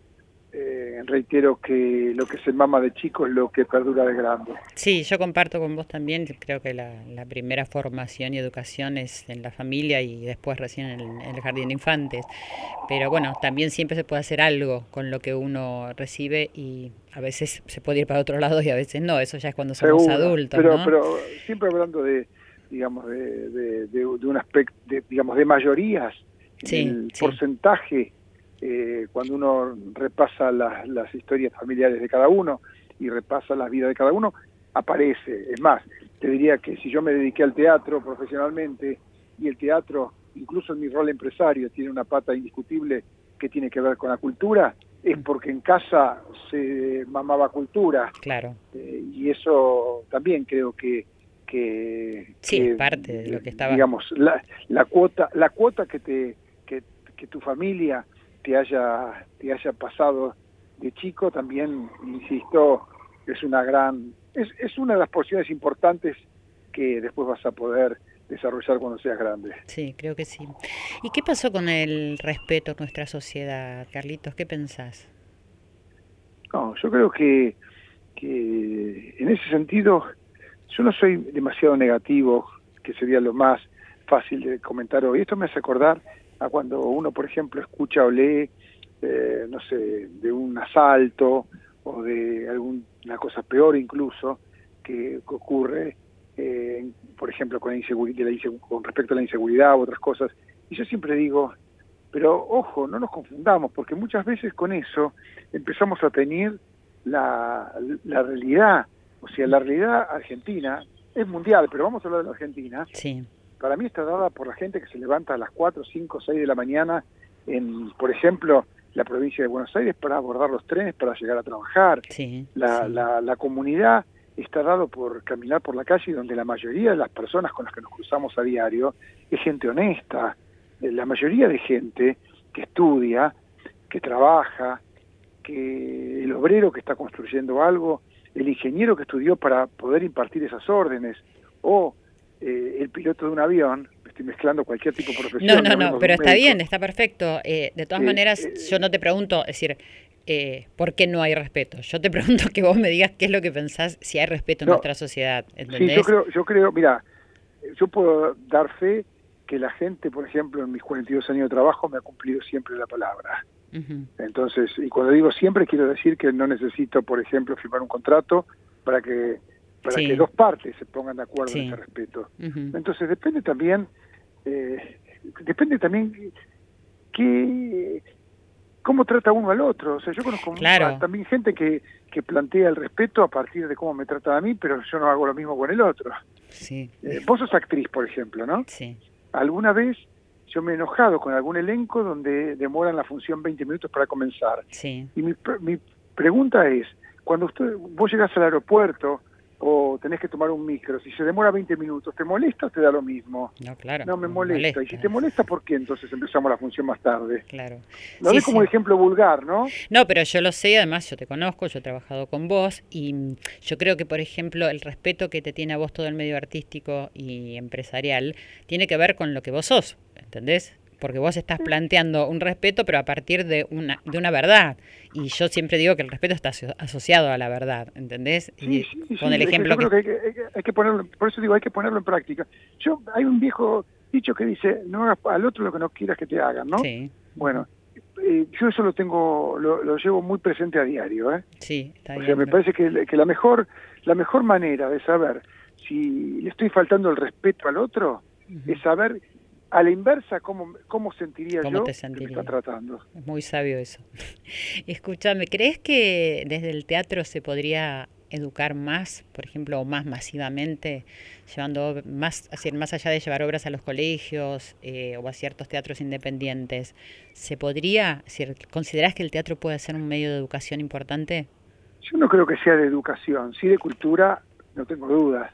eh, reitero que lo que se mama de chico es lo que perdura de grande. Sí, yo comparto con vos también, creo que la, primera formación y educación es en la familia y después recién en el, jardín de infantes. Pero bueno, también siempre se puede hacer algo con lo que uno recibe y a veces se puede ir para otro lado y a veces no, eso ya es cuando somos adultos. Pero, pero siempre hablando de, digamos, de, de, un aspecto, digamos, de mayorías, el porcentaje eh, cuando uno repasa las, historias familiares de cada uno y repasa la vida de cada uno, aparece. Es más, te diría que si yo me dediqué al teatro profesionalmente y el teatro, incluso en mi rol empresario, tiene una pata indiscutible que tiene que ver con la cultura, es porque en casa se mamaba cultura. Claro. Eh, y eso también creo que que, sí, parte de lo que estaba digamos la, la cuota la cuota que te que, que tu familia te haya, te haya pasado de chico, también, insisto, es una gran, es, es una de las posiciones importantes que después vas a poder desarrollar cuando seas grande. Sí, creo que sí. ¿Y qué pasó con el respeto en nuestra sociedad, Carlitos? ¿Qué pensás? No, yo creo que, que en ese sentido yo no soy demasiado negativo, que sería lo más fácil de comentar hoy. Esto me hace acordar a cuando uno, por ejemplo, escucha o eh, no sé, de un asalto o de alguna cosa peor incluso que, ocurre, eh, por ejemplo, con, con respecto a la inseguridad u otras cosas. Y yo siempre digo, pero ojo, no nos confundamos, porque muchas veces con eso empezamos a tener la, la realidad, o sea, la realidad argentina es mundial, pero vamos a hablar de la Argentina. Sí para mí está dada por la gente que se levanta a las 4, 5, 6 de la mañana en, por ejemplo, la provincia de Buenos Aires para abordar los trenes para llegar a trabajar. la, La, la, comunidad está dado por caminar por la calle donde la mayoría de las personas con las que nos cruzamos a diario es gente honesta. La mayoría de gente que estudia, que trabaja, que el obrero que está construyendo algo, el ingeniero que estudió para poder impartir esas órdenes, o eh, el piloto de un avión, estoy mezclando cualquier tipo de profesión. No, no, no, pero está bien, está perfecto. Eh, de todas maneras, eh, yo no te pregunto, es decir, ¿por qué no hay respeto? Yo te *laughs* pregunto que vos me digas qué es lo que pensás si hay respeto en nuestra sociedad. Sí, yo creo, yo creo, mira, yo puedo dar fe que la gente, por ejemplo, en mis 42 años de trabajo me ha cumplido siempre la palabra. Entonces, y cuando digo siempre, quiero decir que no necesito, por ejemplo, firmar un contrato para que para que dos partes se pongan de acuerdo en ese respeto. Entonces depende también, eh, depende también que cómo trata uno al otro. O sea, yo conozco también gente que, que plantea el respeto a partir de cómo me trata a mí, pero yo no hago lo mismo con el otro. Sí. Eh, vos sos actriz, por ejemplo, ¿no? Sí. Alguna vez yo me he enojado con algún elenco donde demoran la función 20 minutos para comenzar. Sí. Y mi, mi pregunta es, cuando usted, vos llegas al aeropuerto o tenés que tomar un micro. Si se demora 20 minutos, ¿te molesta o te da lo mismo? No, claro. No me molesta. Y si te molesta, ¿por qué entonces empezamos la función más tarde? Claro. Lo ves como ejemplo vulgar, ¿no? No, pero yo lo sé, además yo te conozco, yo he trabajado con vos y yo creo que, por ejemplo, el respeto que te tiene a vos todo el medio artístico y empresarial tiene que ver con lo que vos sos, ¿entendés? Porque vos estás planteando un respeto, pero a partir de una, de una verdad. Y yo siempre digo que el respeto está asociado a la verdad, ¿entendés? Sí, sí, con el ejemplo que... hay, que, ponerlo, por eso digo, hay que ponerlo en práctica. Yo Hay un viejo dicho que dice, no hagas al otro lo que no quieras que te hagan, ¿no? Sí. Bueno, eh, yo eso lo tengo, lo, llevo muy presente a diario, ¿eh? Sí, está bien. O sea, me parece que, que la mejor la mejor manera de saber si le estoy faltando el respeto al otro es saber a la inversa, ¿cómo, cómo sentiría ¿Cómo yo te sentiría? que me está tratando? Es muy sabio eso. *laughs* Escúchame, ¿crees que desde el teatro se podría educar más, por ejemplo, o más masivamente, llevando más, más allá de llevar obras a los colegios eh, o a ciertos teatros independientes, ¿se podría, si considerás que el teatro puede ser un medio de educación importante? Yo no creo que sea de educación, sí de cultura, no tengo dudas.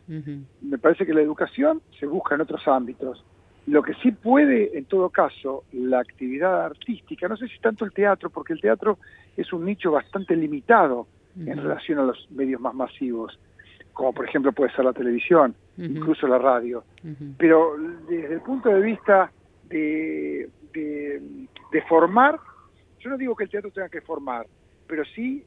Me parece que la educación se busca en otros ámbitos lo que sí puede, en todo caso, la actividad artística, no sé si tanto el teatro, porque el teatro es un nicho bastante limitado en relación a los medios más masivos, como por ejemplo puede ser la televisión, incluso la radio. Pero desde el punto de vista de, de, formar, yo no digo que el teatro tenga que formar, pero sí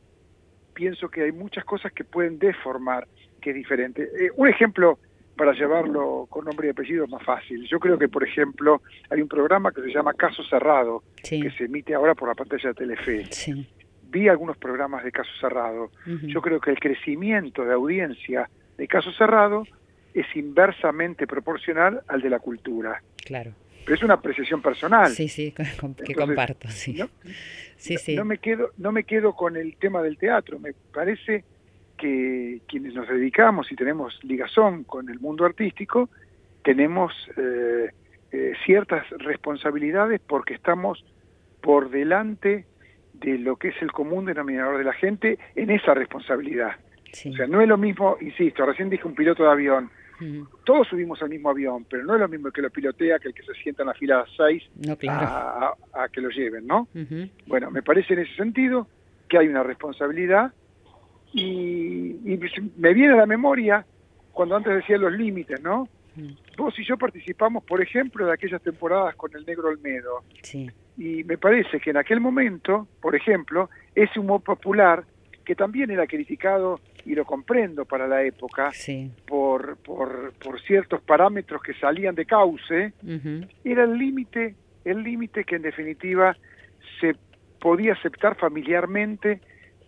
pienso que hay muchas cosas que pueden deformar, que es diferente. Eh, un ejemplo para llevarlo con nombre y apellido es más fácil. Yo creo que, por ejemplo, hay un programa que se llama Caso Cerrado, que se emite ahora por la pantalla de Telefe. Vi algunos programas de Caso Cerrado. Yo creo que el crecimiento de audiencia de Caso Cerrado es inversamente proporcional al de la cultura. Claro. Pero es una apreciación personal. Sí, sí, *laughs* que comparto, sí. ¿no? Sí, sí. No me, quedo, no me quedo con el tema del teatro. Me parece que quienes nos dedicamos y tenemos ligazón con el mundo artístico, tenemos eh, eh, ciertas responsabilidades porque estamos por delante de lo que es el común denominador de la gente en esa responsabilidad. O sea, no es lo mismo, insisto, recién dije un piloto de avión, todos subimos al mismo avión, pero no es lo mismo que lo pilotea que el que se sienta en la fila 6 a, que lo lleven, ¿no? Bueno, me parece en ese sentido que hay una responsabilidad y, me viene a la memoria cuando antes decía los límites, ¿no? Mm. Vos y yo participamos, por ejemplo, de aquellas temporadas con el Negro Olmedo. Sí. Y me parece que en aquel momento, por ejemplo, ese humor popular, que también era criticado, y lo comprendo para la época, por, por, por, ciertos parámetros que salían de cauce, era el límite, el límite que en definitiva se podía aceptar familiarmente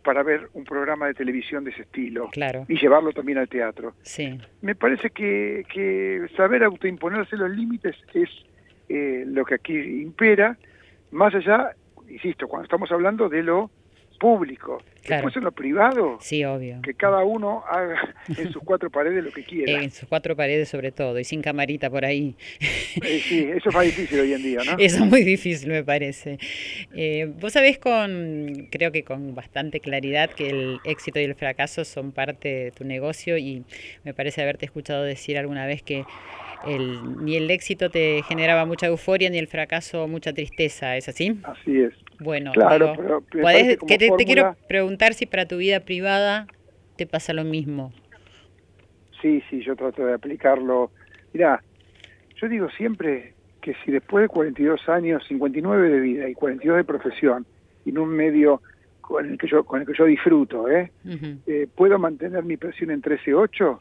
para ver un programa de televisión de ese estilo y llevarlo también al teatro. Sí. Me parece que, que saber autoimponerse los límites es eh, lo que aquí impera, más allá, insisto, cuando estamos hablando de lo público. Después en lo privado, sí, obvio. que cada uno haga en sus cuatro paredes lo que quiera. *laughs* En sus cuatro paredes sobre todo, y sin camarita por ahí. Eh, sí, eso es más difícil hoy en día, ¿no? *laughs* Eso es muy difícil, me parece. Eh, vos sabés con, creo que con bastante claridad que el éxito y el fracaso son parte de tu negocio y me parece haberte escuchado decir alguna vez que el, ni el éxito te generaba mucha euforia ni el fracaso mucha tristeza, ¿es así? Así es. Bueno, claro, que te, quiero preguntar si para tu vida privada te pasa lo mismo. Sí, sí, yo trato de aplicarlo. Mira, yo digo siempre que si después de 42 años, 59 de vida y 42 de profesión, en un medio con el que yo, con el que yo disfruto, ¿eh? eh puedo mantener mi presión en 13.8,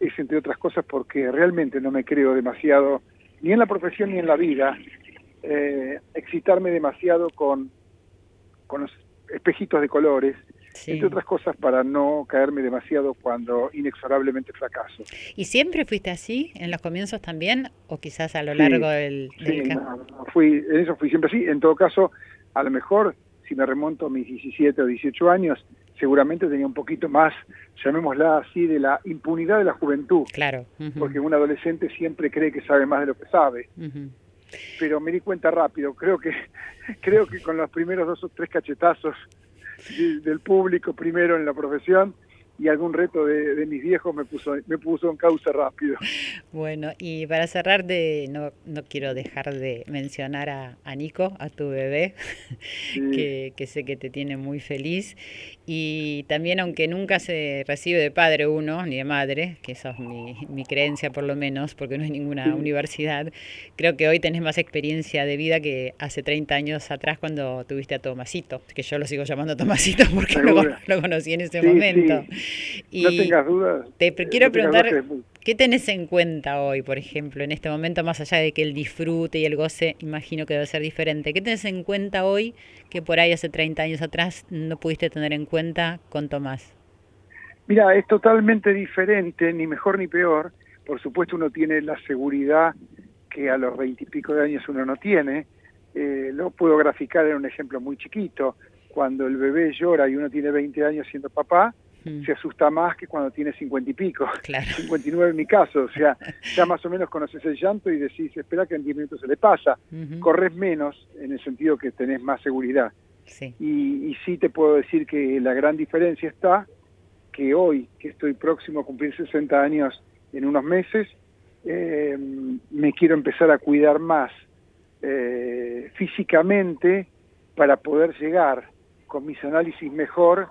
es entre otras cosas porque realmente no me creo demasiado, ni en la profesión ni en la vida, eh, excitarme demasiado con, con los espejitos de colores, entre otras cosas para no caerme demasiado cuando inexorablemente fracaso. ¿Y siempre fuiste así, en los comienzos también, o quizás a lo largo del, del sí, fui, en eso fui siempre así, en todo caso, a lo mejor, si me remonto a mis 17 o 18 años, seguramente tenía un poquito más, llamémosla así, de la impunidad de la juventud. Claro. Porque un adolescente siempre cree que sabe más de lo que sabe. Pero me di cuenta rápido, creo que, *laughs* creo que con los primeros dos o tres cachetazos del público primero en la profesión, y algún reto de, mis viejos me puso, me puso en causa rápido. Bueno, y para cerrar, de, no, no quiero dejar de mencionar a, a Nico, a tu bebé, *laughs* que, que, sé que te tiene muy feliz. Y también, aunque nunca se recibe de padre uno, ni de madre, que esa es mi, mi creencia por lo menos, porque no es ninguna universidad, creo que hoy tenés más experiencia de vida que hace 30 años atrás cuando tuviste a Tomasito, que yo lo sigo llamando Tomasito *laughs* porque lo, lo, conocí en ese momento. Y no tengas dudas. Te quiero preguntar, ¿qué tenés en cuenta hoy, por ejemplo, en este momento, más allá de que el disfrute y el goce, imagino que debe ser diferente? ¿Qué tenés en cuenta hoy que por ahí hace 30 años atrás no pudiste tener en cuenta con Tomás? Mira, es totalmente diferente, ni mejor ni peor. Por supuesto, uno tiene la seguridad que a los veintipico de años uno no tiene. Eh, lo puedo graficar en un ejemplo muy chiquito. Cuando el bebé llora y uno tiene 20 años siendo papá, Mm. se asusta más que cuando tiene cincuenta y pico, *laughs* claro. 59 en mi caso, o sea, *laughs* ya más o menos conoces el llanto y decís, espera que en 10 minutos se le pasa, corres menos en el sentido que tenés más seguridad. Y, y sí te puedo decir que la gran diferencia está que hoy, que estoy próximo a cumplir 60 años en unos meses, eh, me quiero empezar a cuidar más eh, físicamente para poder llegar con mis análisis mejor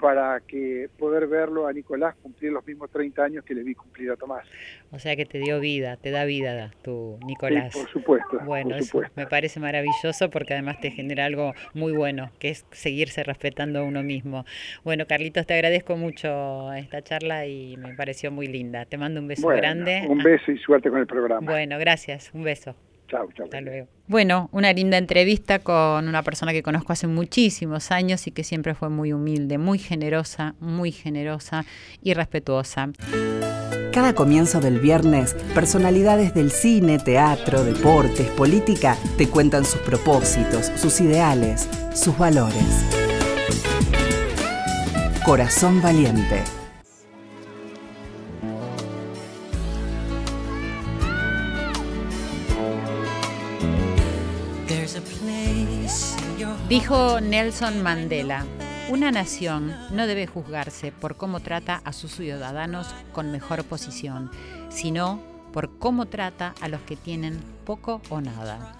para que poder verlo a Nicolás cumplir los mismos 30 años que le vi cumplir a Tomás. O sea que te dio vida, te da vida tu Nicolás. por supuesto. Bueno, Eso me parece maravilloso porque además te genera algo muy bueno, que es seguirse respetando a uno mismo. Bueno, Carlitos, te agradezco mucho esta charla y me pareció muy linda. Te mando un beso grande. Un beso y suerte con el programa. Bueno, gracias. Un beso. Chao, chao. Hasta luego. Bueno, una linda entrevista con una persona que conozco hace muchísimos años y que siempre fue muy humilde, muy generosa, muy generosa y respetuosa. Cada comienzo del viernes, personalidades del cine, teatro, deportes, política te cuentan sus propósitos, sus ideales, sus valores. Corazón Valiente. Dijo Nelson Mandela, una nación no debe juzgarse por cómo trata a sus ciudadanos con mejor posición, sino por cómo trata a los que tienen poco o nada.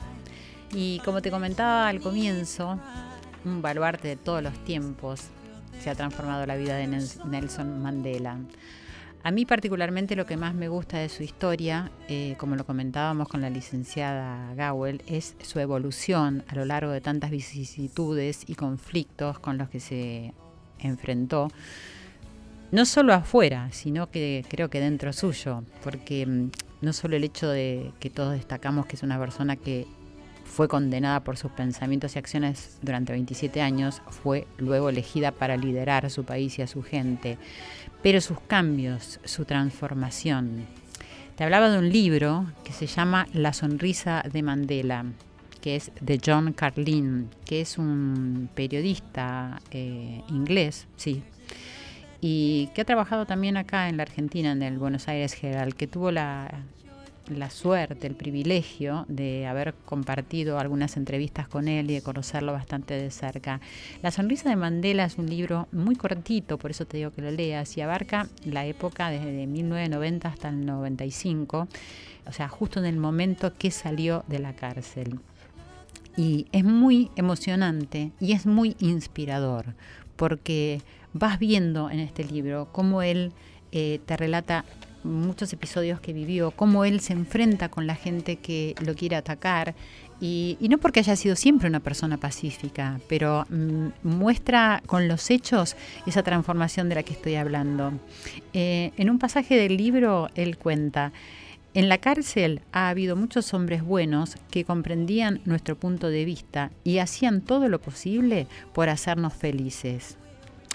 Y como te comentaba al comienzo, un baluarte de todos los tiempos se ha transformado la vida de Nelson Mandela. A mí particularmente lo que más me gusta de su historia, eh, como lo comentábamos con la licenciada Gawel, es su evolución a lo largo de tantas vicisitudes y conflictos con los que se enfrentó, no solo afuera, sino que creo que dentro suyo, porque mm, no solo el hecho de que todos destacamos que es una persona que fue condenada por sus pensamientos y acciones durante 27 años, fue luego elegida para liderar a su país y a su gente, pero sus cambios, su transformación. Te hablaba de un libro que se llama La sonrisa de Mandela, que es de John Carlin, que es un periodista eh, inglés, sí, y que ha trabajado también acá en la Argentina, en el Buenos Aires Herald, que tuvo la, la suerte, el privilegio de haber compartido algunas entrevistas con él y de conocerlo bastante de cerca. La sonrisa de Mandela es un libro muy cortito, por eso te digo que lo leas, y abarca la época desde 1990 hasta el 95, o sea, justo en el momento que salió de la cárcel. Y es muy emocionante y es muy inspirador, porque vas viendo en este libro cómo él eh, te relata muchos episodios que vivió, cómo él se enfrenta con la gente que lo quiere atacar. Y, no porque haya sido siempre una persona pacífica, pero mm, muestra con los hechos esa transformación de la que estoy hablando. Eh, en un pasaje del libro, él cuenta, en la cárcel ha habido muchos hombres buenos que comprendían nuestro punto de vista y hacían todo lo posible por hacernos felices.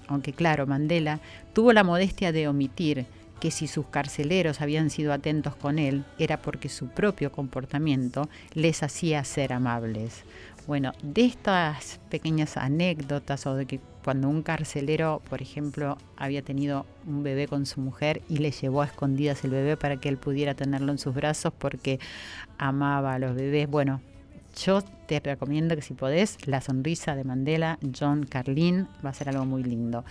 Aunque claro, Mandela tuvo la modestia de omitir que si sus carceleros habían sido atentos con él era porque su propio comportamiento les hacía ser amables. Bueno, de estas pequeñas anécdotas o de que cuando un carcelero, por ejemplo, había tenido un bebé con su mujer y le llevó a escondidas el bebé para que él pudiera tenerlo en sus brazos porque amaba a los bebés, bueno, yo te recomiendo que si podés, La Sonrisa de Mandela, John Carlin, va a ser algo muy lindo.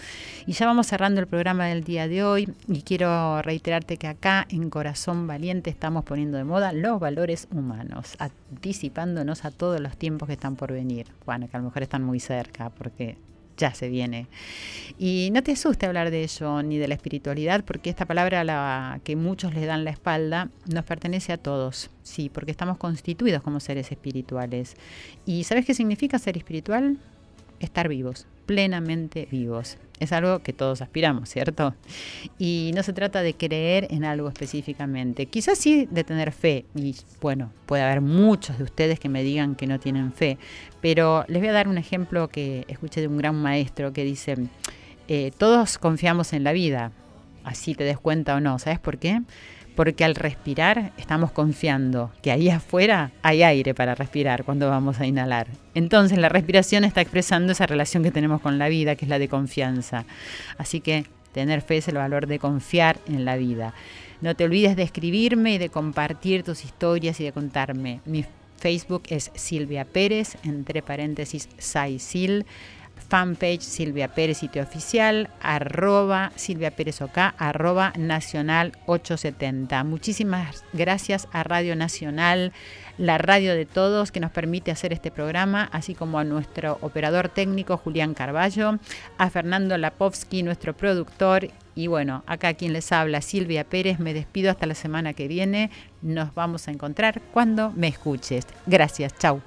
Y ya vamos cerrando el programa del día de hoy y quiero reiterarte que acá en Corazón Valiente estamos poniendo de moda los valores humanos, anticipándonos a todos los tiempos que están por venir. Bueno, que a lo mejor están muy cerca porque ya se viene. Y no te asuste hablar de ello ni de la espiritualidad, porque esta palabra la que muchos le dan la espalda nos pertenece a todos, sí, porque estamos constituidos como seres espirituales. ¿Y sabes qué significa ser espiritual? Estar vivos, plenamente vivos. Es algo que todos aspiramos, ¿cierto? Y no se trata de creer en algo específicamente. Quizás sí de tener fe. Y bueno, puede haber muchos de ustedes que me digan que no tienen fe. Pero les voy a dar un ejemplo que escuché de un gran maestro que dice, eh, todos confiamos en la vida, así te des cuenta o no. ¿Sabes por qué? Porque al respirar estamos confiando que ahí afuera hay aire para respirar cuando vamos a inhalar. Entonces la respiración está expresando esa relación que tenemos con la vida, que es la de confianza. Así que tener fe es el valor de confiar en la vida. No te olvides de escribirme y de compartir tus historias y de contarme. Mi Facebook es Silvia Pérez, entre paréntesis Saisil fanpage Silvia Pérez sitio oficial, arroba Silvia Pérez Oca, arroba Nacional 870. Muchísimas gracias a Radio Nacional, la radio de todos que nos permite hacer este programa, así como a nuestro operador técnico Julián Carballo, a Fernando Lapovsky, nuestro productor. Y bueno, acá quien les habla, Silvia Pérez, me despido hasta la semana que viene. Nos vamos a encontrar cuando me escuches. Gracias, chau.